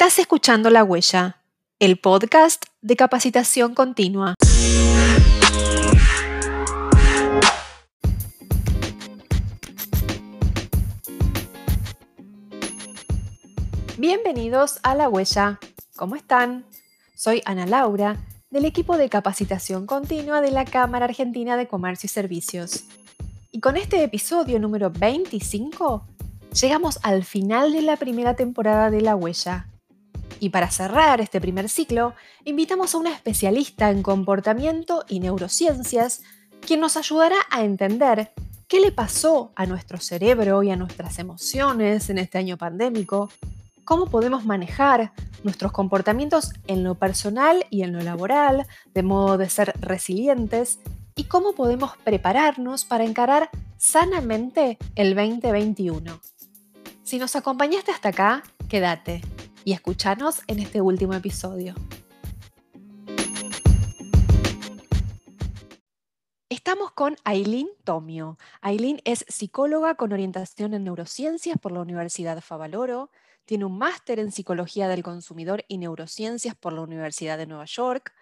Estás escuchando La Huella, el podcast de capacitación continua. Bienvenidos a La Huella. ¿Cómo están? Soy Ana Laura, del equipo de capacitación continua de la Cámara Argentina de Comercio y Servicios. Y con este episodio número 25, llegamos al final de la primera temporada de La Huella. Y para cerrar este primer ciclo, invitamos a una especialista en comportamiento y neurociencias, quien nos ayudará a entender qué le pasó a nuestro cerebro y a nuestras emociones en este año pandémico, cómo podemos manejar nuestros comportamientos en lo personal y en lo laboral, de modo de ser resilientes, y cómo podemos prepararnos para encarar sanamente el 2021. Si nos acompañaste hasta acá, quédate y escúchanos en este último episodio. Estamos con Aileen Tomio. Aileen es psicóloga con orientación en neurociencias por la Universidad Favaloro, tiene un máster en Psicología del Consumidor y Neurociencias por la Universidad de Nueva York.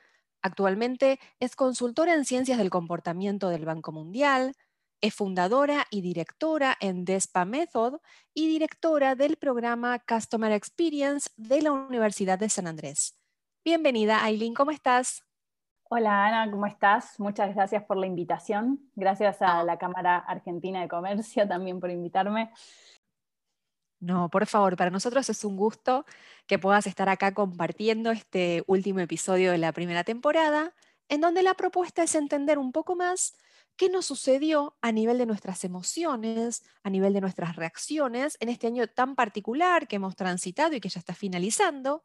Actualmente es consultora en Ciencias del Comportamiento del Banco Mundial, es fundadora y directora en DESPA Method y directora del programa Customer Experience de la Universidad de San Andrés. Bienvenida, Aileen, ¿cómo estás? Hola Ana, ¿cómo estás? Muchas gracias por la invitación. Gracias a la Cámara Argentina de Comercio también por invitarme. No, por favor, para nosotros es un gusto que puedas estar acá compartiendo este último episodio de la primera temporada, en donde la propuesta es entender un poco más qué nos sucedió a nivel de nuestras emociones, a nivel de nuestras reacciones en este año tan particular que hemos transitado y que ya está finalizando,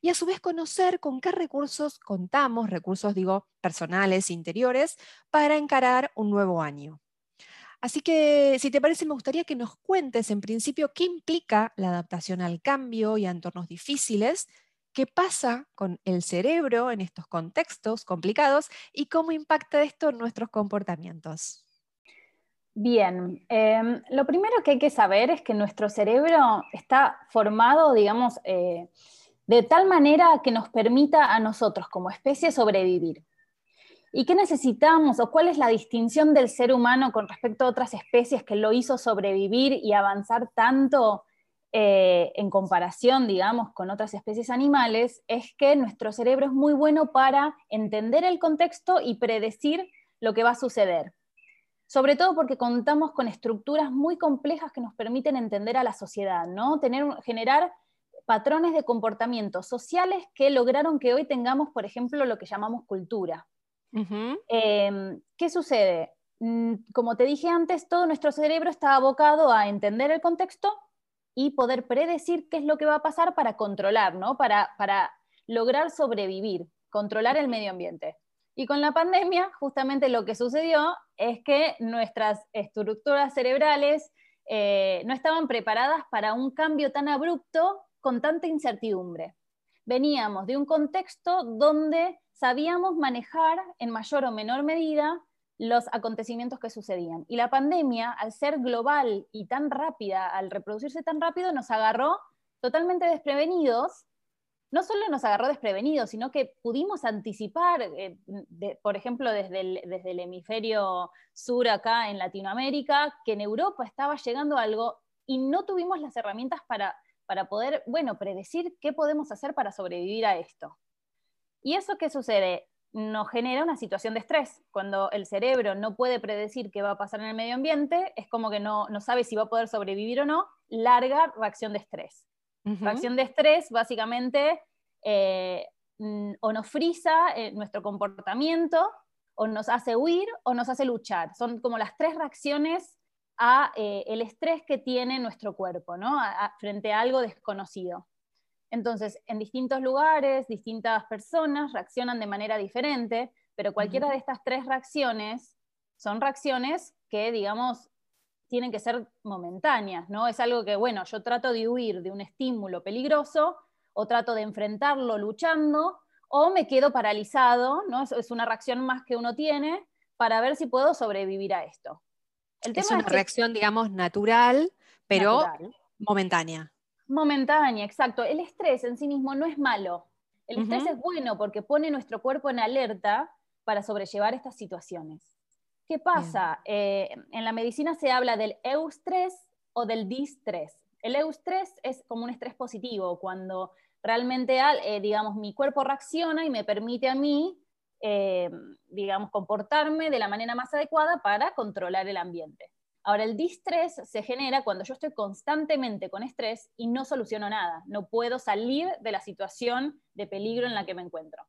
y a su vez conocer con qué recursos contamos, recursos digo personales, interiores, para encarar un nuevo año. Así que, si te parece, me gustaría que nos cuentes en principio qué implica la adaptación al cambio y a entornos difíciles, qué pasa con el cerebro en estos contextos complicados y cómo impacta esto en nuestros comportamientos. Bien, em, lo primero que hay que saber es que nuestro cerebro está formado, digamos, eh, de tal manera que nos permita a nosotros como especie sobrevivir. ¿Y qué necesitamos o cuál es la distinción del ser humano con respecto a otras especies que lo hizo sobrevivir y avanzar tanto eh, en comparación, digamos, con otras especies animales? Es que nuestro cerebro es muy bueno para entender el contexto y predecir lo que va a suceder. Sobre todo porque contamos con estructuras muy complejas que nos permiten entender a la sociedad, ¿no? Tener, generar patrones de comportamiento sociales que lograron que hoy tengamos, por ejemplo, lo que llamamos cultura. Em, ¿Qué sucede? Mm, como te dije antes, todo nuestro cerebro está abocado a entender el contexto y poder predecir qué es lo que va a pasar para controlar, ¿no? para, para lograr sobrevivir, controlar el medio ambiente. Y con la pandemia, justamente lo que sucedió es que nuestras estructuras cerebrales eh, no estaban preparadas para un cambio tan abrupto con tanta incertidumbre. Veníamos de un contexto donde sabíamos manejar en mayor o menor medida los acontecimientos que sucedían. Y la pandemia, al ser global y tan rápida, al reproducirse tan rápido, nos agarró totalmente desprevenidos. No solo nos agarró desprevenidos, sino que pudimos anticipar, eh, por ejemplo, desde el, desde el hemisferio sur acá en Latinoamérica, que en Europa estaba llegando algo y no tuvimos las herramientas para, para poder, bueno, predecir qué podemos hacer para sobrevivir a esto. ¿Y eso qué sucede? Nos genera una situación de estrés. Cuando el cerebro no puede predecir qué va a pasar en el medio ambiente, es como que no, sabe si va a poder sobrevivir o no, larga reacción de estrés. Reacción de estrés básicamente eh, mm, o nos frisa eh, nuestro comportamiento, o nos hace huir, o nos hace luchar. Son como las tres reacciones a eh, el estrés que tiene nuestro cuerpo, ¿no? frente a algo desconocido. Entonces, en distintos lugares, distintas personas reaccionan de manera diferente, pero cualquiera de estas tres reacciones son reacciones que, digamos, tienen que ser momentáneas, ¿no? Es algo que, bueno, yo trato de huir de un estímulo peligroso o trato de enfrentarlo luchando o me quedo paralizado, ¿no? Es, una reacción más que uno tiene para ver si puedo sobrevivir a esto. es una reacción, digamos, natural, pero momentánea. Momentánea, exacto. El estrés en sí mismo no es malo. El estrés es bueno porque pone nuestro cuerpo en alerta para sobrellevar estas situaciones. ¿Qué pasa? Eh, en la medicina se habla del eustrés o del distrés. El eustrés es como un estrés positivo, cuando realmente, eh, digamos, mi cuerpo reacciona y me permite a mí, eh, digamos, comportarme de la manera más adecuada para controlar el ambiente. Ahora, el distrés se genera cuando yo estoy constantemente con estrés y no soluciono nada, no puedo salir de la situación de peligro en la que me encuentro.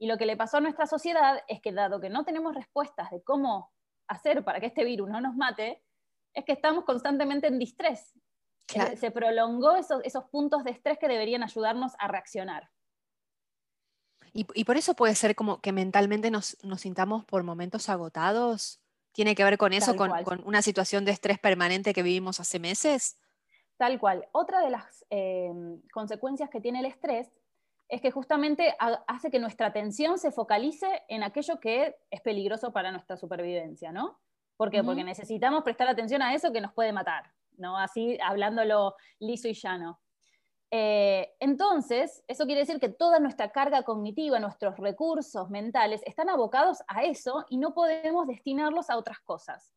Y lo que le pasó a nuestra sociedad es que dado que no tenemos respuestas de cómo hacer para que este virus no nos mate, es que estamos constantemente en distrés. Se prolongó esos, esos puntos de estrés que deberían ayudarnos a reaccionar. Y, por eso puede ser como que mentalmente nos, nos sintamos por momentos agotados tiene que ver con eso, con, una situación de estrés permanente que vivimos hace meses? Tal cual. Otra de las em, consecuencias que tiene el estrés es que justamente hace que nuestra atención se focalice en aquello que es peligroso para nuestra supervivencia, ¿no? ¿Por qué? Porque necesitamos prestar atención a eso que nos puede matar, ¿no? Así hablándolo liso y llano. Eh, entonces, eso quiere decir que toda nuestra carga cognitiva, nuestros recursos mentales están abocados a eso y no podemos destinarlos a otras cosas.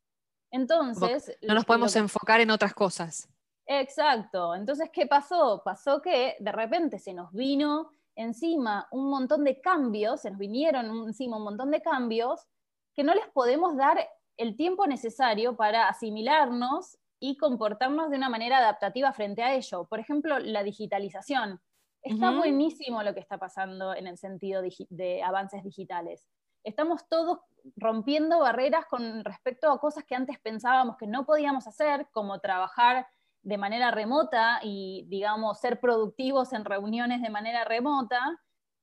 Entonces... No nos podemos enfocar en otras cosas. Exacto. Entonces, ¿qué pasó? Pasó que de repente se nos vino encima un montón de cambios, se nos vinieron encima un montón de cambios que no les podemos dar el tiempo necesario para asimilarnos y comportarnos de una manera adaptativa frente a ello. Por ejemplo, la digitalización. Está buenísimo lo que está pasando en el sentido de avances digitales. Estamos todos rompiendo barreras con respecto a cosas que antes pensábamos que no podíamos hacer, como trabajar de manera remota y, digamos, ser productivos en reuniones de manera remota,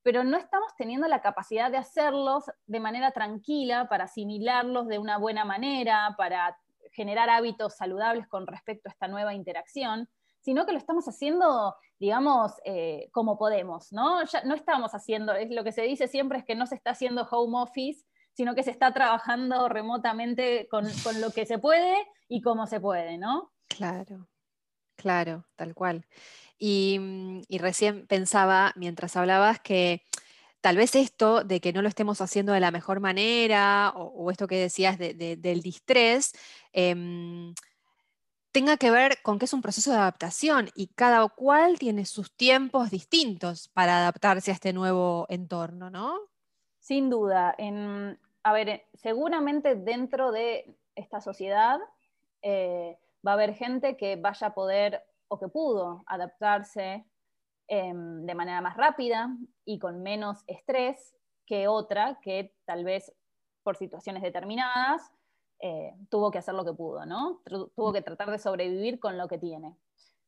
pero no estamos teniendo la capacidad de hacerlos de manera tranquila para asimilarlos de una buena manera, para generar hábitos saludables con respecto a esta nueva interacción, sino que lo estamos haciendo, digamos, eh, como podemos, ¿no? Ya no estamos haciendo, es lo que se dice siempre es que no se está haciendo home office, sino que se está trabajando remotamente con, lo que se puede y como se puede, ¿no? Claro, claro, tal cual. Y, mm, y recién pensaba, mientras hablabas, que tal vez esto de que no lo estemos haciendo de la mejor manera o, esto que decías del distrés, em, tenga que ver con que es un proceso de adaptación y cada cual tiene sus tiempos distintos para adaptarse a este nuevo entorno, ¿no? Sin duda. a ver, seguramente dentro de esta sociedad eh, va a haber gente que vaya a poder o que pudo adaptarse Em, de manera más rápida y con menos estrés que otra que tal vez por situaciones determinadas eh, tuvo que hacer lo que pudo, ¿no? Tuvo que tratar de sobrevivir con lo que tiene.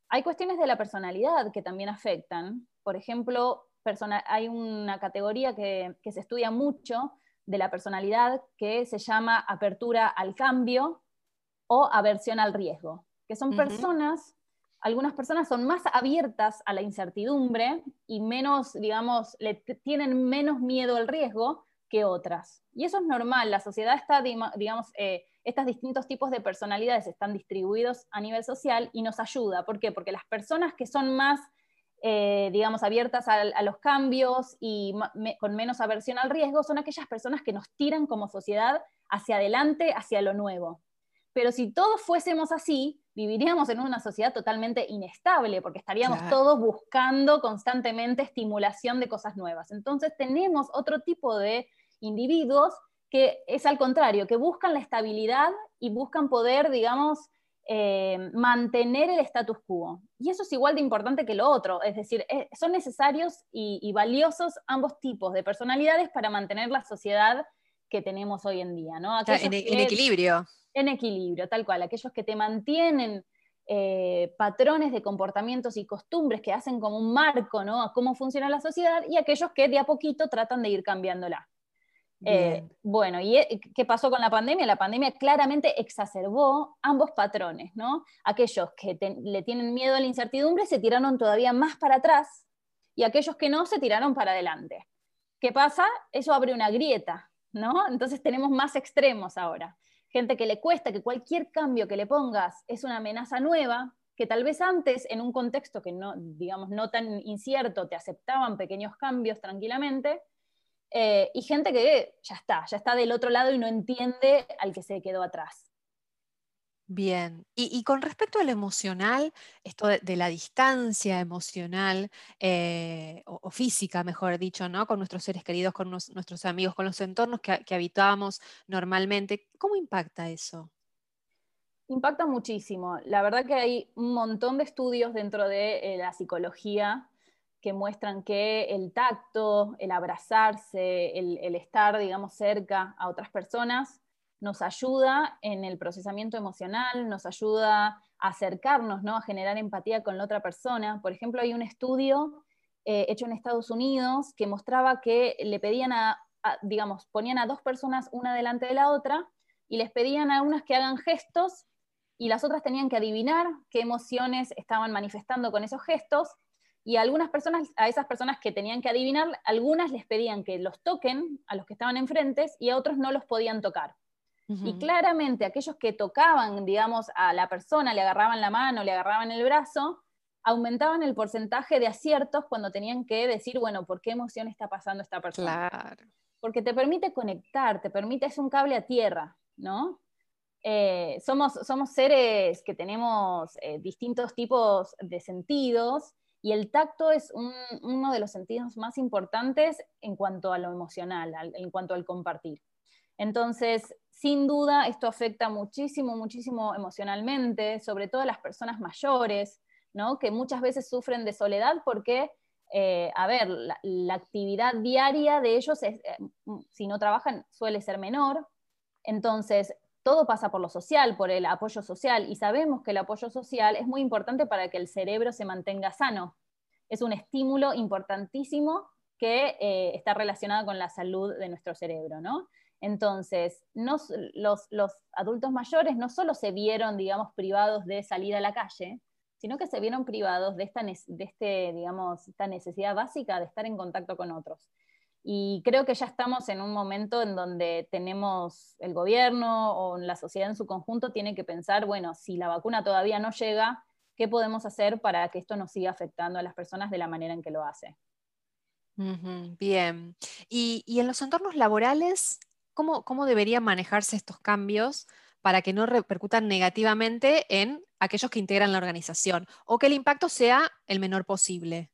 Hay cuestiones de la personalidad que también afectan. Por ejemplo, hay una categoría que, se estudia mucho de la personalidad que se llama apertura al cambio o aversión al riesgo, que son personas algunas personas son más abiertas a la incertidumbre y menos, digamos, le tienen menos miedo al riesgo que otras. Y eso es normal, la sociedad está, digamos, eh, estos distintos tipos de personalidades están distribuidos a nivel social y nos ayuda. ¿Por qué? Porque las personas que son más, eh, digamos, abiertas a, los cambios y con menos aversión al riesgo son aquellas personas que nos tiran como sociedad hacia adelante, hacia lo nuevo. Pero si todos fuésemos así, viviríamos en una sociedad totalmente inestable, porque estaríamos todos buscando constantemente estimulación de cosas nuevas. Entonces tenemos otro tipo de individuos que es al contrario, que buscan la estabilidad y buscan poder, digamos, eh, mantener el status quo. Y eso es igual de importante que lo otro, es decir, eh, son necesarios y, valiosos ambos tipos de personalidades para mantener la sociedad que tenemos hoy en día, ¿no? en, en, equilibrio en equilibrio, tal cual, aquellos que te mantienen eh, patrones de comportamientos y costumbres que hacen como un marco ¿no? a cómo funciona la sociedad y aquellos que de a poquito tratan de ir cambiándola. Eh, bueno, ¿y eh, qué pasó con la pandemia? La pandemia claramente exacerbó ambos patrones, ¿no? Aquellos que le tienen miedo a la incertidumbre se tiraron todavía más para atrás y aquellos que no se tiraron para adelante. ¿Qué pasa? Eso abre una grieta, ¿no? Entonces tenemos más extremos ahora gente que le cuesta, que cualquier cambio que le pongas es una amenaza nueva, que tal vez antes, en un contexto que no, digamos, no tan incierto, te aceptaban pequeños cambios tranquilamente, eh, y gente que ya está, ya está del otro lado y no entiende al que se quedó atrás. Bien, y, con respecto al emocional, esto de, la distancia emocional eh, o, física, mejor dicho, ¿no? Con nuestros seres queridos, con nuestros amigos, con los entornos que, que normalmente, ¿cómo impacta eso? Impacta muchísimo. La verdad que hay un montón de estudios dentro de eh, la psicología que muestran que el tacto, el abrazarse, el, estar, digamos, cerca a otras personas, nos ayuda en el procesamiento emocional, nos ayuda a acercarnos, ¿no? a generar empatía con la otra persona. Por ejemplo, hay un estudio eh, hecho en Estados Unidos que mostraba que le pedían a, digamos, ponían a dos personas una delante de la otra y les pedían a unas que hagan gestos y las otras tenían que adivinar qué emociones estaban manifestando con esos gestos y a algunas personas, a esas personas que tenían que adivinar, algunas les pedían que los toquen a los que estaban enfrente y a otros no los podían tocar. Y claramente aquellos que tocaban, digamos, a la persona, le agarraban la mano, le agarraban el brazo, aumentaban el porcentaje de aciertos cuando tenían que decir, bueno, ¿por qué emoción está pasando esta persona? Claro. Porque te permite conectar, te permite, es un cable a tierra, ¿no? Eh, somos, somos seres que tenemos eh, distintos tipos de sentidos y el tacto es uno de los sentidos más importantes en cuanto a lo emocional, en cuanto al compartir. Entonces, sin duda, esto afecta muchísimo, muchísimo emocionalmente, sobre todo a las personas mayores, ¿no? que muchas veces sufren de soledad porque, eh, a ver, la, actividad diaria de ellos, es, eh, si no trabajan, suele ser menor. Entonces, todo pasa por lo social, por el apoyo social, y sabemos que el apoyo social es muy importante para que el cerebro se mantenga sano. Es un estímulo importantísimo que eh, está relacionado con la salud de nuestro cerebro, ¿no? Entonces, los, adultos mayores no solo se vieron, digamos, privados de salir a la calle, sino que se vieron privados de este, esta necesidad básica de estar en contacto con otros. Y creo que ya estamos en un momento en donde tenemos el gobierno o la sociedad en su conjunto tiene que pensar, bueno, si la vacuna todavía no llega, ¿qué podemos hacer para que esto no siga afectando a las personas de la manera en que lo hace? bien. ¿Y, ¿Y, en los entornos laborales ¿cómo, deberían manejarse estos cambios para que no repercutan negativamente en aquellos que integran la organización o que el impacto sea el menor posible?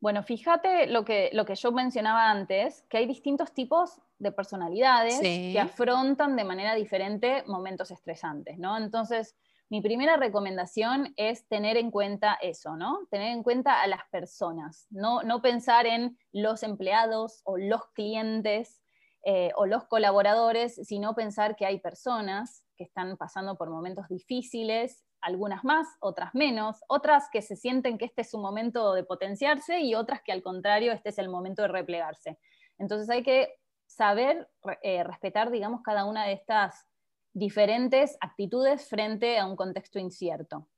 Bueno, fíjate lo que, lo que yo mencionaba antes, que hay distintos tipos de personalidades que afrontan de manera diferente momentos estresantes, ¿no? Entonces, mi primera recomendación es tener en cuenta eso, ¿no? Tener en cuenta a las personas, no, no pensar en los empleados o los clientes eh, o los colaboradores, sino pensar que hay personas que están pasando por momentos difíciles, algunas más, otras menos, otras que se sienten que este es su momento de potenciarse y otras que al contrario, este es el momento de replegarse. Entonces hay que saber eh, respetar, digamos, cada una de estas diferentes actitudes frente a un contexto incierto.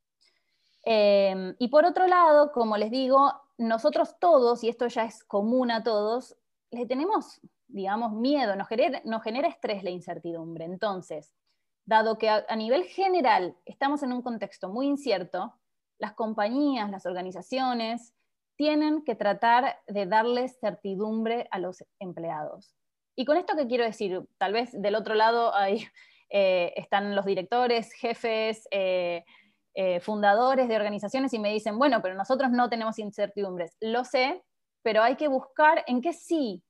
Em, y por otro lado, como les digo, nosotros todos, y esto ya es común a todos, le tenemos digamos, miedo, nos genera, nos genera estrés la incertidumbre. Entonces, dado que a, nivel general estamos en un contexto muy incierto, las compañías, las organizaciones, tienen que tratar de darles certidumbre a los empleados. ¿Y con esto qué quiero decir? Tal vez del otro lado hay, eh, están los directores, jefes, eh, eh, fundadores de organizaciones y me dicen, bueno, pero nosotros no tenemos incertidumbres. Lo sé, pero hay que buscar en qué sí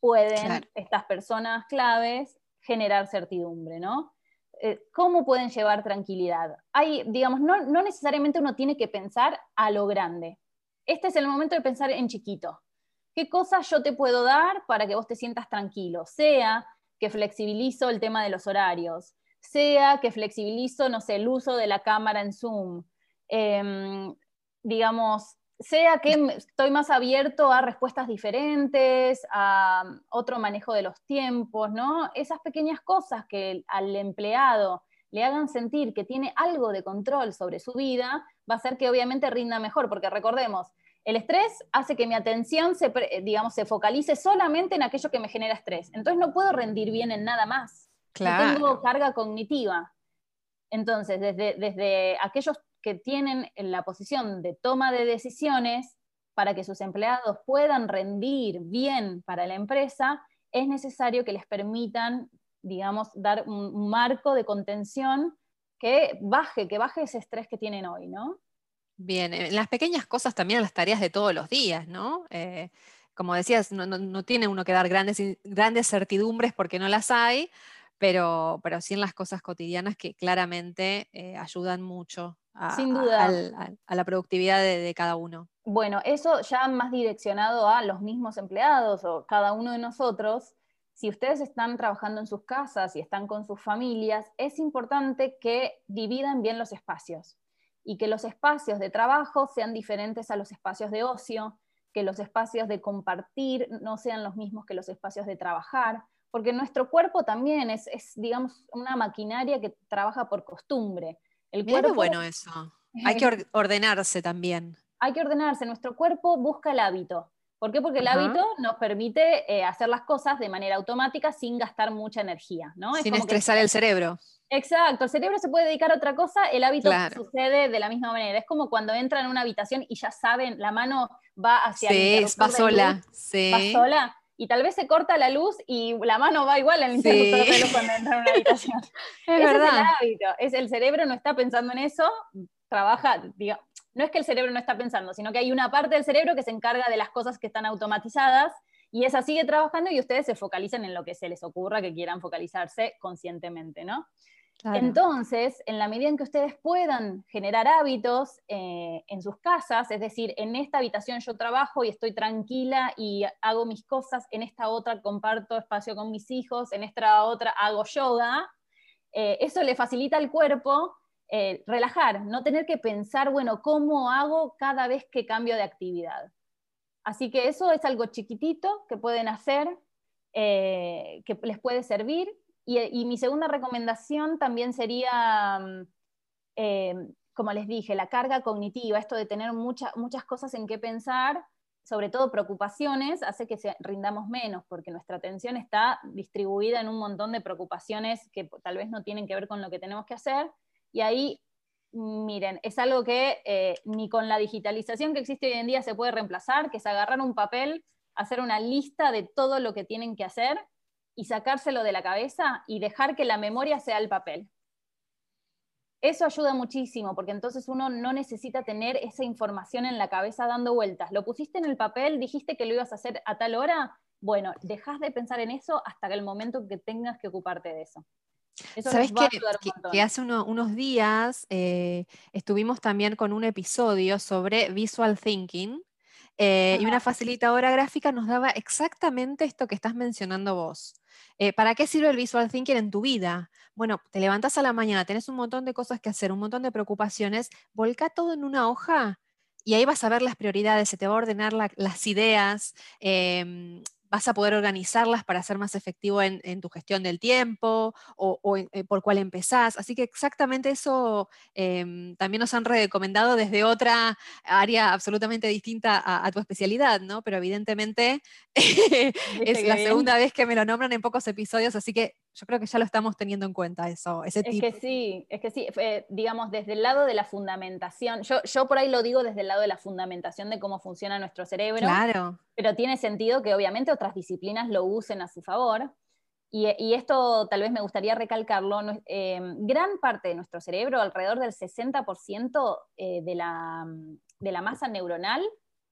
pueden estas personas claves generar certidumbre, ¿no? Eh, ¿Cómo pueden llevar tranquilidad? Hay, digamos, no, no necesariamente uno tiene que pensar a lo grande. Este es el momento de pensar en chiquito. ¿Qué cosas yo te puedo dar para que vos te sientas tranquilo? Sea que flexibilizo el tema de los horarios, sea que flexibilizo, no sé, el uso de la cámara en Zoom, em, digamos, sea que estoy más abierto a respuestas diferentes, a otro manejo de los tiempos, ¿no? Esas pequeñas cosas que al empleado le hagan sentir que tiene algo de control sobre su vida, va a hacer que obviamente rinda mejor, porque recordemos, el estrés hace que mi atención se, digamos, se focalice solamente en aquello que me genera estrés. Entonces no puedo rendir bien en nada más. Claro. No tengo carga cognitiva. Entonces, desde, desde aquellos que tienen en la posición de toma de decisiones para que sus empleados puedan rendir bien para la empresa, es necesario que les permitan, digamos, dar un marco de contención que baje, que baje ese estrés que tienen hoy, ¿no? Bien, en las pequeñas cosas también las tareas de todos los días, ¿no? Eh, como decías, no, tiene uno que dar grandes, grandes certidumbres porque no las hay, pero, pero sí en las cosas cotidianas que claramente eh, ayudan mucho a, Sin duda. a, la productividad de, cada uno. Bueno, eso ya más direccionado a los mismos empleados o cada uno de nosotros. Si ustedes están trabajando en sus casas y están con sus familias, es importante que dividan bien los espacios y que los espacios de trabajo sean diferentes a los espacios de ocio, que los espacios de compartir no sean los mismos que los espacios de trabajar, porque nuestro cuerpo también es, digamos, una maquinaria que trabaja por costumbre. El cuerpo, bueno eso. Hay que ordenarse también. Hay que ordenarse. Nuestro cuerpo busca el hábito. ¿Por qué? Porque el hábito nos permite eh, hacer las cosas de manera automática sin gastar mucha energía. ¿no? Sin estresar el cerebro. Exacto, el cerebro se puede dedicar a otra cosa, el hábito sucede de la misma manera. Es como cuando entran en una habitación y ya saben, la mano va hacia sí, va sola. sí. Va sola. Y tal vez se corta la luz y la mano va igual al interruptor de luz cuando entra en una habitación. es verdad. Es el hábito. Es el cerebro no está pensando en eso, trabaja, diga, no es que el cerebro no está pensando, sino que hay una parte del cerebro que se encarga de las cosas que están automatizadas y esa sigue trabajando y ustedes se focalizan en lo que se les ocurra que quieran focalizarse conscientemente, ¿no? Entonces, en la medida en que ustedes puedan generar hábitos eh, en sus casas, es decir, en esta habitación yo trabajo y estoy tranquila y hago mis cosas, en esta otra comparto espacio con mis hijos, en esta otra hago yoga, eh, eso le facilita al cuerpo eh, relajar, no tener que pensar, bueno, ¿cómo hago cada vez que cambio de actividad? Así que eso es algo chiquitito que pueden hacer, que les puede servir y, mi segunda recomendación también sería, mm, eh, como les dije, la carga cognitiva, esto de tener muchas cosas en qué pensar, sobre todo preocupaciones, hace que rindamos menos, porque nuestra atención está distribuida en un montón de preocupaciones que tal vez no tienen que ver con lo que tenemos que hacer. Y ahí, miren, es algo que eh, ni con la digitalización que existe hoy en día se puede reemplazar, que es agarrar un papel, hacer una lista de todo lo que tienen que hacer y sacárselo de la cabeza y dejar que la memoria sea el papel. Eso ayuda muchísimo, porque entonces uno no necesita tener esa información en la cabeza dando vueltas. Lo pusiste en el papel, dijiste que lo ibas a hacer a tal hora, bueno, dejas de pensar en eso hasta el momento que tengas que ocuparte de eso. ¿Sabes que, hace unos días eh, estuvimos también con un episodio sobre visual thinking eh, y una facilitadora gráfica nos daba exactamente esto que estás mencionando vos. Eh, ¿Para qué sirve el visual thinking en tu vida? Bueno, te levantas a la mañana, tenés un montón de cosas que hacer, un montón de preocupaciones, volca todo en una hoja y ahí vas a ver las prioridades, se te va a ordenar las ideas, em, vas a poder organizarlas para ser más efectivo en, tu gestión del tiempo o, eh, por cuál empezás. Así que exactamente eso em, también nos han recomendado desde otra área absolutamente distinta a, tu especialidad, ¿no? Pero evidentemente es la segunda vez que me lo nombran en pocos episodios, así que yo creo que ya lo estamos teniendo en cuenta eso, ese tipo. Es que sí, es que sí, digamos, desde el lado de la fundamentación, yo, yo por ahí lo digo desde el lado de la fundamentación de cómo funciona nuestro cerebro, claro. pero tiene sentido que obviamente otras disciplinas lo usen a su favor. Y, esto tal vez me gustaría recalcarlo, em, gran parte de nuestro cerebro, alrededor del 60% eh, de, la, de la masa neuronal,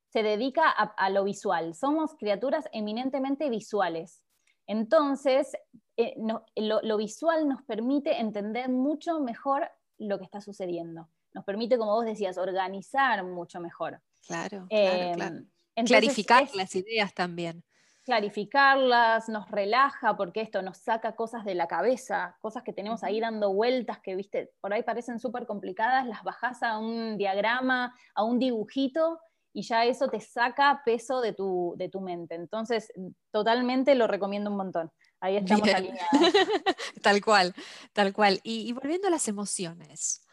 se dedica a, a lo visual. Somos criaturas eminentemente visuales. Entonces, eh, lo, visual nos permite entender mucho mejor lo que está sucediendo. Nos permite, como vos decías, organizar mucho mejor. Claro, claro, em, Clarificar las ideas también. Clarificarlas, nos relaja, porque esto nos saca cosas de la cabeza, cosas que tenemos ahí dando vueltas, que viste, por ahí parecen súper complicadas, las bajás a un diagrama, a un dibujito, y ya eso te saca peso de tu, de tu mente. Entonces, totalmente lo recomiendo un montón. Ahí estamos alineados. tal cual, tal cual. Y, volviendo a las emociones,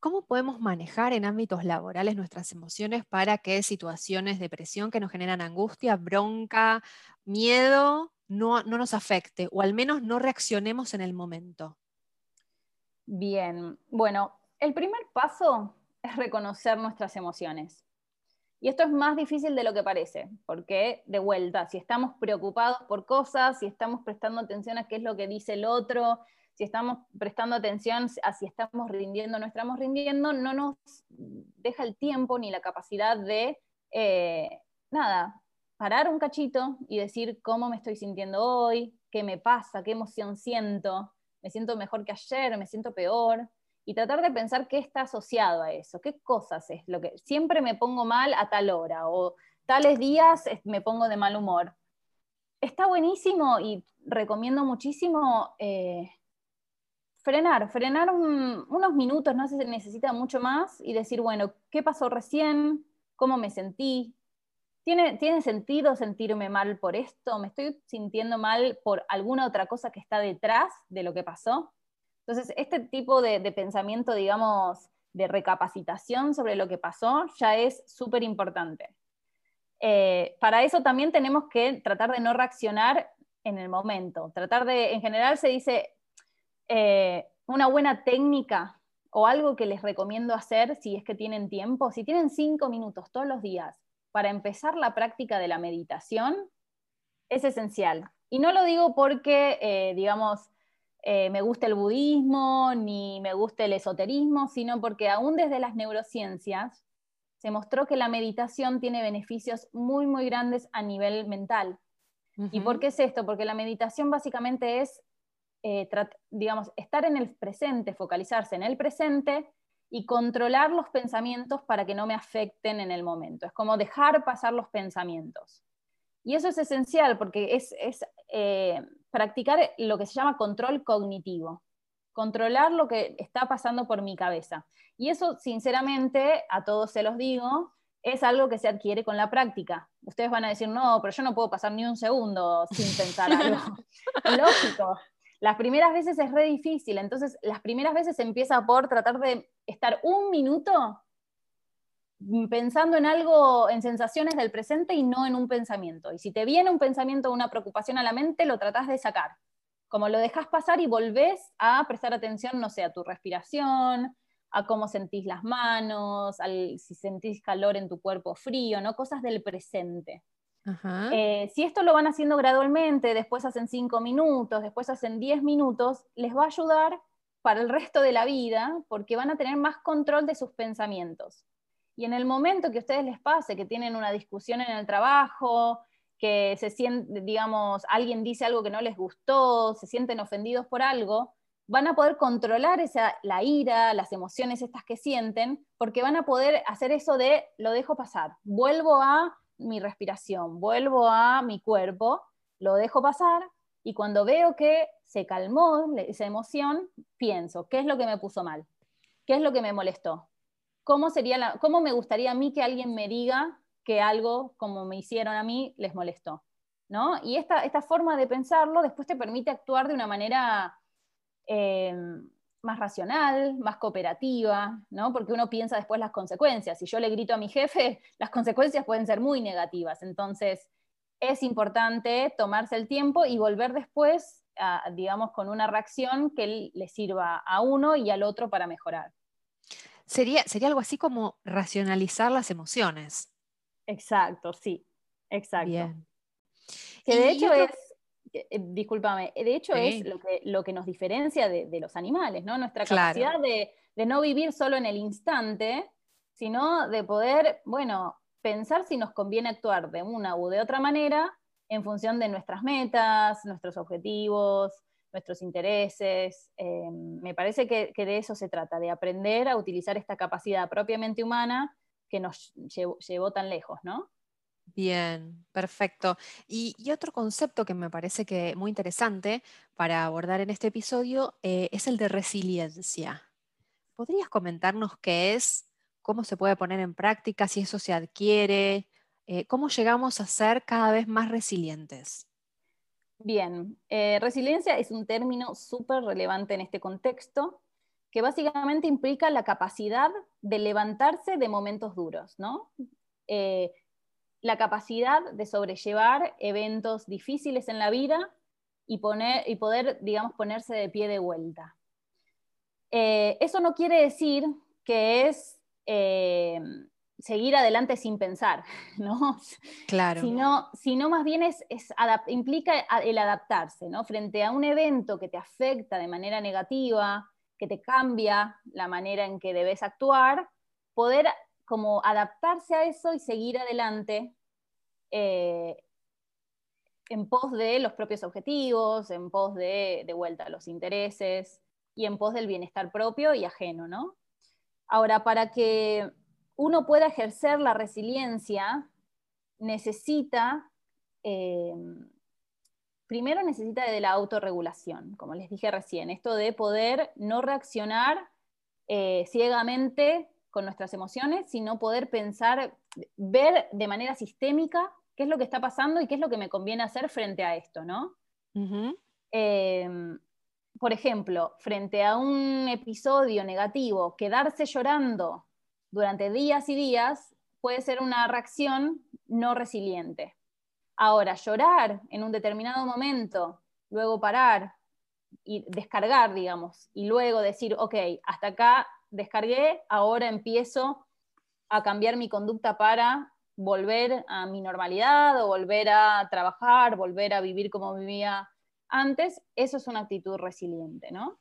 ¿cómo podemos manejar en ámbitos laborales nuestras emociones para que situaciones de presión que nos generan angustia, bronca, miedo, no, no nos afecte o al menos no reaccionemos en el momento? Bien, bueno, El primer paso es reconocer nuestras emociones. Y esto es más difícil de lo que parece, porque de vuelta, si estamos preocupados por cosas, si estamos prestando atención a qué es lo que dice el otro, si estamos prestando atención a si estamos rindiendo o no estamos rindiendo, no nos deja el tiempo ni la capacidad de, eh, nada, parar un cachito y decir cómo me estoy sintiendo hoy, qué me pasa, qué emoción siento, me siento mejor que ayer, me siento peor, y tratar de pensar qué está asociado a eso, qué cosas es lo que siempre me pongo mal a tal hora o tales días me pongo de mal humor. Está buenísimo y recomiendo muchísimo eh, frenar, frenar unos minutos, no se necesita mucho más y decir, bueno, ¿qué pasó recién? ¿Cómo me sentí? ¿Tiene, ¿Tiene sentido sentirme mal por esto? ¿Me estoy sintiendo mal por alguna otra cosa que está detrás de lo que pasó? Entonces, este tipo de, pensamiento, digamos, de recapacitación sobre lo que pasó ya es súper importante. Eh, para eso también tenemos que tratar de no reaccionar en el momento. Tratar de, en general se dice, eh, una buena técnica o algo que les recomiendo hacer si es que tienen tiempo, si tienen cinco minutos todos los días para empezar la práctica de la meditación, es esencial. Y no lo digo porque, eh, digamos, eh, me gusta el budismo, ni me gusta el esoterismo, sino porque aún desde las neurociencias se mostró que la meditación tiene beneficios muy, muy grandes a nivel mental. ¿Y por qué es esto? Porque la meditación básicamente es, eh, digamos, estar en el presente, focalizarse en el presente y controlar los pensamientos para que no me afecten en el momento. Es como dejar pasar los pensamientos. Y eso es esencial porque es, eh, practicar lo que se llama control cognitivo, controlar lo que está pasando por mi cabeza. Y eso, sinceramente, a todos se los digo, es algo que se adquiere con la práctica. Ustedes van a decir, no, pero yo no puedo pasar ni un segundo sin pensar algo. Lógico. Las primeras veces es re difícil, entonces las primeras veces empieza por tratar de estar un minuto pensando en algo, en sensaciones del presente y no en un pensamiento. Y si te viene un pensamiento o una preocupación a la mente, lo tratás de sacar. Como lo dejas pasar y volvés a prestar atención, no sé, a tu respiración, a cómo sentís las manos, si sentís calor en tu cuerpo frío, ¿no? Cosas del presente. Eh, si esto lo van haciendo gradualmente, después hacen cinco minutos, después hacen diez minutos, les va a ayudar para el resto de la vida porque van a tener más control de sus pensamientos. Y en el momento que a ustedes les pase, que tienen una discusión en el trabajo, que se sienten, digamos, alguien dice algo que no les gustó, se sienten ofendidos por algo, van a poder controlar esa, la ira, las emociones estas que sienten, porque van a poder hacer eso de lo dejo pasar, vuelvo a mi respiración, vuelvo a mi cuerpo, lo dejo pasar y cuando veo que se calmó esa emoción, pienso, ¿qué es lo que me puso mal? ¿Qué es lo que me molestó? ¿Cómo, sería cómo me gustaría a mí que alguien me diga que algo como me hicieron a mí les molestó? ¿no? Y esta, esta forma de pensarlo después te permite actuar de una manera eh, más racional, más cooperativa, ¿no? porque uno piensa después las consecuencias. Si yo le grito a mi jefe, las consecuencias pueden ser muy negativas. Entonces, es importante tomarse el tiempo y volver después, digamos, con una reacción que le sirva a uno y al otro para mejorar. Sería, sería algo así como racionalizar las emociones. Exacto, sí, exacto. Bien. Que de hecho es, eh, discúlpame, de hecho es lo que, lo que nos diferencia de, los animales, ¿no? Nuestra capacidad de, de, no vivir solo en el instante, sino de poder, bueno, pensar si nos conviene actuar de una u de otra manera en función de nuestras metas, nuestros objetivos, nuestros intereses. Eh, me parece que, de eso se trata, de aprender a utilizar esta capacidad propiamente humana que nos llevó, tan lejos, ¿no? Bien, perfecto. Y, otro concepto que me parece que muy interesante para abordar en este episodio eh, es el de resiliencia. ¿Podrías comentarnos qué es, cómo se puede poner en práctica, si eso se adquiere, eh, cómo llegamos a ser cada vez más resilientes? Bien, eh, resiliencia es un término súper relevante en este contexto, que básicamente implica la capacidad de levantarse de momentos duros, ¿no? Eh, la capacidad de sobrellevar eventos difíciles en la vida y, poner, y poder, digamos, ponerse de pie de vuelta. Eh, eso no quiere decir que es seguir adelante sin pensar, ¿no? Claro. Sino, sino más bien es, implica el adaptarse, ¿no? Frente a un evento que te afecta de manera negativa, que te cambia la manera en que debes actuar, poder como adaptarse a eso y seguir adelante eh, en pos de los propios objetivos, en pos de, de vuelta a los intereses y en pos del bienestar propio y ajeno, ¿no? Ahora, para que uno pueda ejercer la resiliencia, necesita, eh, primero necesita de la autorregulación, como les dije recién, esto de poder no reaccionar eh, ciegamente con nuestras emociones, sino poder pensar, ver de manera sistémica qué es lo que está pasando y qué es lo que me conviene hacer frente a esto, ¿no? Em, por ejemplo, frente a un episodio negativo, quedarse llorando durante días y días puede ser una reacción no resiliente. Ahora, llorar en un determinado momento, luego parar y descargar, digamos, y luego decir, ok, hasta acá descargué, ahora empiezo a cambiar mi conducta para volver a mi normalidad o volver a trabajar, volver a vivir como vivía antes, eso es una actitud resiliente, ¿no?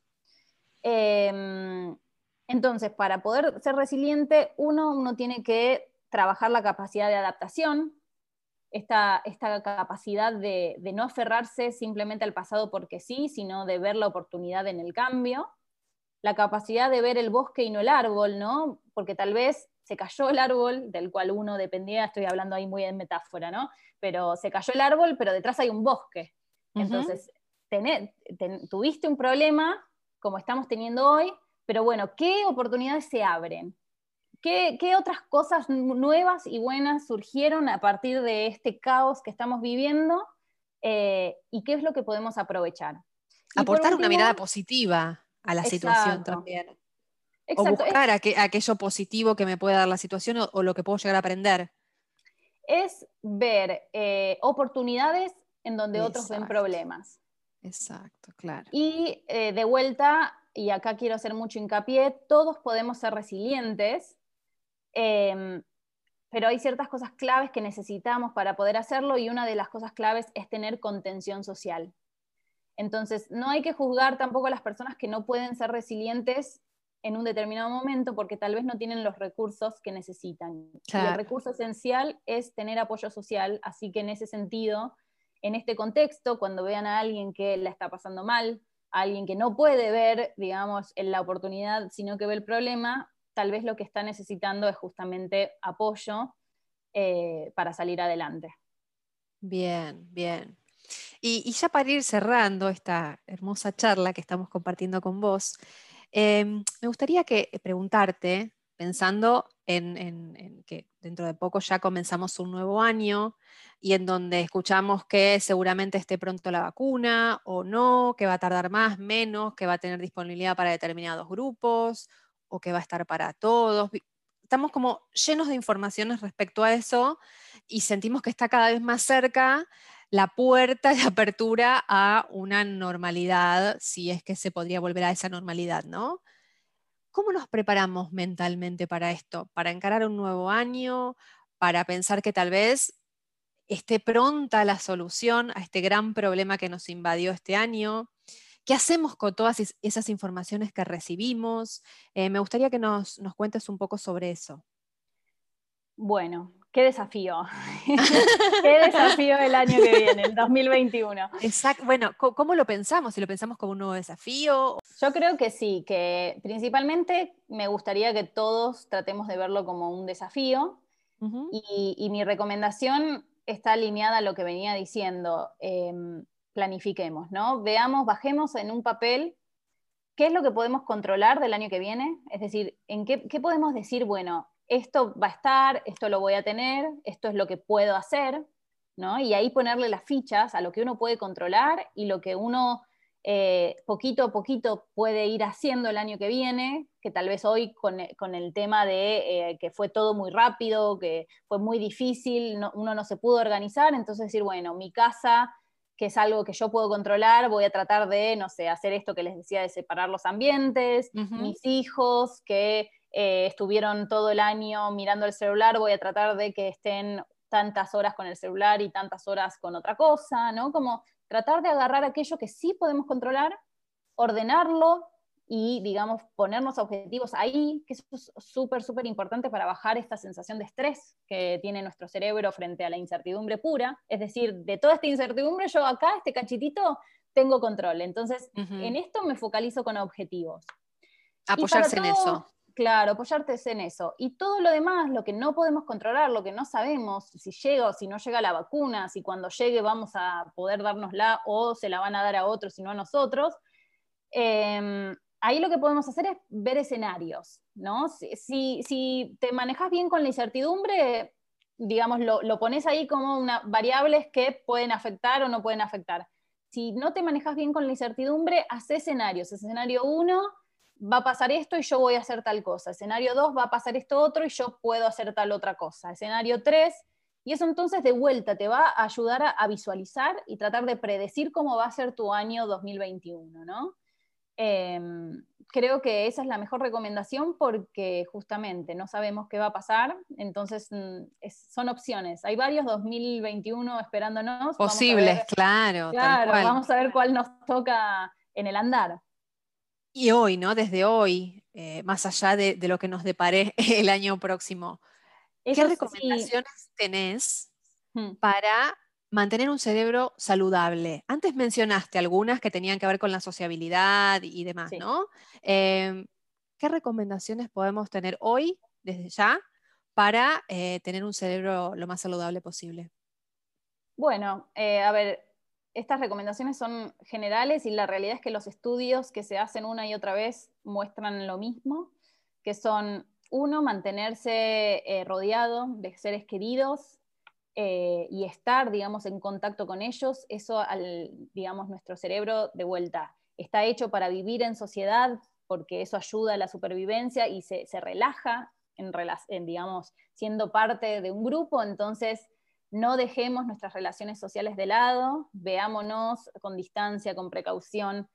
Entonces, para poder ser resiliente, uno, uno tiene que trabajar la capacidad de adaptación, esta, esta capacidad de, no aferrarse simplemente al pasado porque sí, sino de ver la oportunidad en el cambio, la capacidad de ver el bosque y no el árbol, ¿no? Porque tal vez se cayó el árbol del cual uno dependía, estoy hablando ahí muy en metáfora, ¿no? Pero se cayó el árbol, pero detrás hay un bosque. Entonces, tuviste un problema, como estamos teniendo hoy, pero bueno, ¿qué oportunidades se abren? ¿Qué, otras cosas nuevas y buenas surgieron a partir de este caos que estamos viviendo? Eh, ¿Y qué es lo que podemos aprovechar? Aportar una mirada positiva a la situación también. O buscar aquello positivo que me puede dar la situación o, lo que puedo llegar a aprender. Es ver eh, oportunidades en donde otros ven problemas. Exacto, claro. Y eh, de vuelta, y acá quiero hacer mucho hincapié, todos podemos ser resilientes, em, pero hay ciertas cosas claves que necesitamos para poder hacerlo y una de las cosas claves es tener contención social. Entonces, no hay que juzgar tampoco a las personas que no pueden ser resilientes en un determinado momento porque tal vez no tienen los recursos que necesitan. el recurso esencial es tener apoyo social, así que en ese sentido, en este contexto, cuando vean a alguien que la está pasando mal, alguien que no puede ver, digamos, la oportunidad, sino que ve el problema, tal vez lo que está necesitando es justamente apoyo eh, para salir adelante. Bien, bien. Y, ya para ir cerrando esta hermosa charla que estamos compartiendo con vos, em, me gustaría que eh, preguntarte, pensando en, que dentro de poco ya comenzamos un nuevo año y en donde escuchamos que seguramente esté pronto la vacuna o no, que va a tardar más, menos, que va a tener disponibilidad para determinados grupos o que va a estar para todos. Estamos como llenos de informaciones respecto a eso y sentimos que está cada vez más cerca la puerta de apertura a una normalidad, si es que se podría volver a esa normalidad, ¿no? ¿Cómo nos preparamos mentalmente para esto? Para encarar un nuevo año, para pensar que tal vez esté pronta la solución a este gran problema que nos invadió este año. ¿Qué hacemos con todas esas informaciones que recibimos? Eh, me gustaría que nos, nos cuentes un poco sobre eso. Bueno, qué desafío. qué desafío el año que viene, el 2021. Exacto. Bueno, ¿cómo lo pensamos? Si lo pensamos como un nuevo desafío. Yo creo que sí, que principalmente me gustaría que todos tratemos de verlo como un desafío. y, mi recomendación está alineada a lo que venía diciendo. Em, planifiquemos, ¿no? Veamos, bajemos en un papel qué es lo que podemos controlar del año que viene. Es decir, en qué, qué podemos decir, bueno, esto va a estar, esto lo voy a tener, esto es lo que puedo hacer, ¿no? Y ahí ponerle las fichas a lo que uno puede controlar y lo que uno eh, poquito a poquito puede ir haciendo el año que viene, que tal vez hoy con, el tema de eh, que fue todo muy rápido, que fue muy difícil, uno no se pudo organizar, entonces decir, bueno, mi casa que es algo que yo puedo controlar, voy a tratar de, no sé, hacer esto que les decía de separar los ambientes, mis hijos que eh, estuvieron todo el año mirando el celular, voy a tratar de que estén tantas horas con el celular y tantas horas con otra cosa, ¿no? Como tratar de agarrar aquello que sí podemos controlar, ordenarlo y, digamos, ponernos objetivos ahí, que eso es súper, súper importante para bajar esta sensación de estrés que tiene nuestro cerebro frente a la incertidumbre pura. Es decir, de toda esta incertidumbre, yo acá, este cachitito, tengo control. Entonces, en esto me focalizo con objetivos. Apoyarse en eso. Claro, apoyarte en eso. Y todo lo demás, lo que no podemos controlar, lo que no sabemos, si llega o si no llega la vacuna, si cuando llegue vamos a poder dárnosla o se la van a dar a otros y no a nosotros, eh, ahí lo que podemos hacer es ver escenarios, ¿no? Si, si, te manejas bien con la incertidumbre, digamos, lo, pones ahí como una, variables que pueden afectar o no pueden afectar. Si no te manejas bien con la incertidumbre, haz escenarios. Escenario 1 va a pasar esto y yo voy a hacer tal cosa. Escenario 2 va a pasar esto otro y yo puedo hacer tal otra cosa. Escenario 3, y eso entonces de vuelta te va a ayudar a, a visualizar y tratar de predecir cómo va a ser tu año 2021, ¿no? Em, creo que esa es la mejor recomendación porque justamente no sabemos qué va a pasar, entonces mm, son opciones. Hay varios 2021 esperándonos. Posibles, claro. Claro, vamos a ver cuál nos toca en el andar. Y hoy, ¿no? Desde hoy, eh, más allá de, lo que nos depare el año próximo, ¿qué recomendaciones tenés hmm. para mantener un cerebro saludable. Antes mencionaste algunas que tenían que ver con la sociabilidad y demás, ¿no? Em, ¿Qué recomendaciones podemos tener hoy, desde ya, para eh, tener un cerebro lo más saludable posible? Bueno, eh, a ver, estas recomendaciones son generales y la realidad es que los estudios que se hacen una y otra vez muestran lo mismo, que son, uno, mantenerse eh, rodeado de seres queridos, eh, y estar, digamos, en contacto con ellos, eso, al, digamos, nuestro cerebro de vuelta está hecho para vivir en sociedad porque eso ayuda a la supervivencia y se, relaja en, digamos, siendo parte de un grupo, entonces no dejemos nuestras relaciones sociales de lado, veámonos con distancia, con precaución,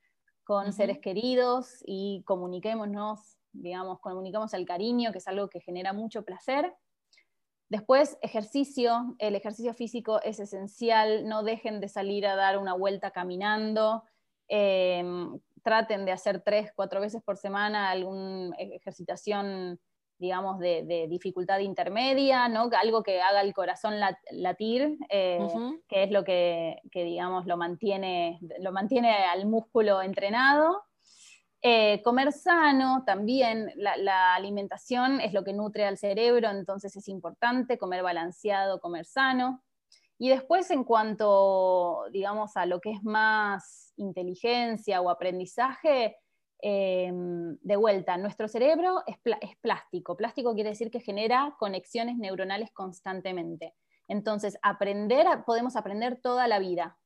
con seres queridos y comuniquémonos, digamos, comuniquemos el cariño, que es algo que genera mucho placer. Después, ejercicio. El ejercicio físico es esencial. No dejen de salir a dar una vuelta caminando. Em, traten de hacer tres, cuatro veces por semana alguna ejercitación, digamos, de, dificultad intermedia, ¿no? algo que haga el corazón latir, eh, que es lo que, que, digamos, lo mantiene, lo mantiene al músculo entrenado. Eh, comer sano también, la, alimentación es lo que nutre al cerebro, entonces es importante comer balanceado, comer sano. Y después en cuanto, digamos, a lo que es más inteligencia o aprendizaje, em, de vuelta, nuestro cerebro es, plástico. Plástico quiere decir que genera conexiones neuronales constantemente. Entonces, aprender, podemos aprender toda la vida.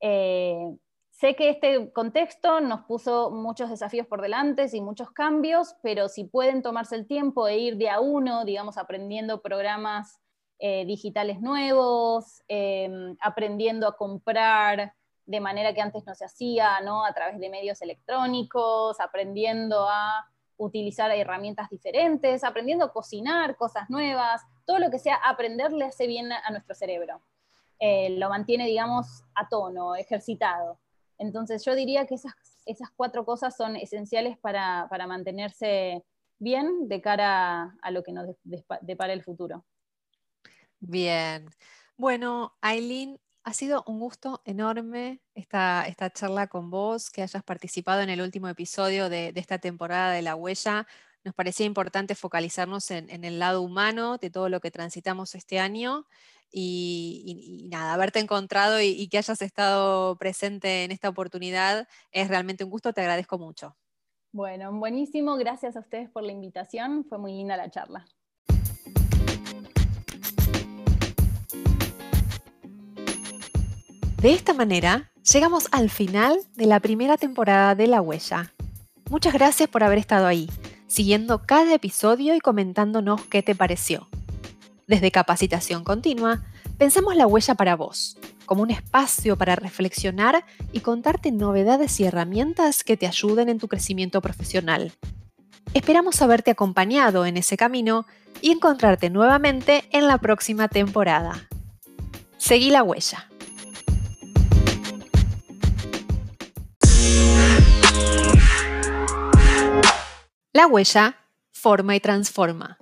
Eh, Sé que este contexto nos puso muchos desafíos por delante y muchos cambios, pero si pueden tomarse el tiempo e ir de a uno, digamos, aprendiendo programas eh, digitales nuevos, em, aprendiendo a comprar de manera que antes no se hacía, ¿no? A través de medios electrónicos, aprendiendo a utilizar herramientas diferentes, aprendiendo a cocinar cosas nuevas, todo lo que sea aprender le hace bien a nuestro cerebro. Eh, lo mantiene, digamos, a tono, ejercitado. Entonces yo diría que esas, esas cuatro cosas son esenciales para, mantenerse bien de cara a, lo que nos depara el futuro. Bien. Bueno, Aileen, ha sido un gusto enorme esta, esta, charla con vos, que hayas participado en el último episodio de, esta temporada de La Huella. Nos parecía importante focalizarnos en, en, el lado humano de todo lo que transitamos este año y, nada, haberte encontrado y, que hayas estado presente en esta oportunidad es realmente un gusto, te agradezco mucho. Bueno, buenísimo, gracias a ustedes por la invitación, fue muy linda la charla. De esta manera, llegamos al final de la primera temporada de La Huella. Muchas gracias por haber estado ahí, siguiendo cada episodio y comentándonos qué te pareció. Desde Capacitación Continua, pensamos la huella para vos, como un espacio para reflexionar y contarte novedades y herramientas que te ayuden en tu crecimiento profesional. Esperamos haberte acompañado en ese camino y encontrarte nuevamente en la próxima temporada. Seguí la huella. La huella forma y transforma.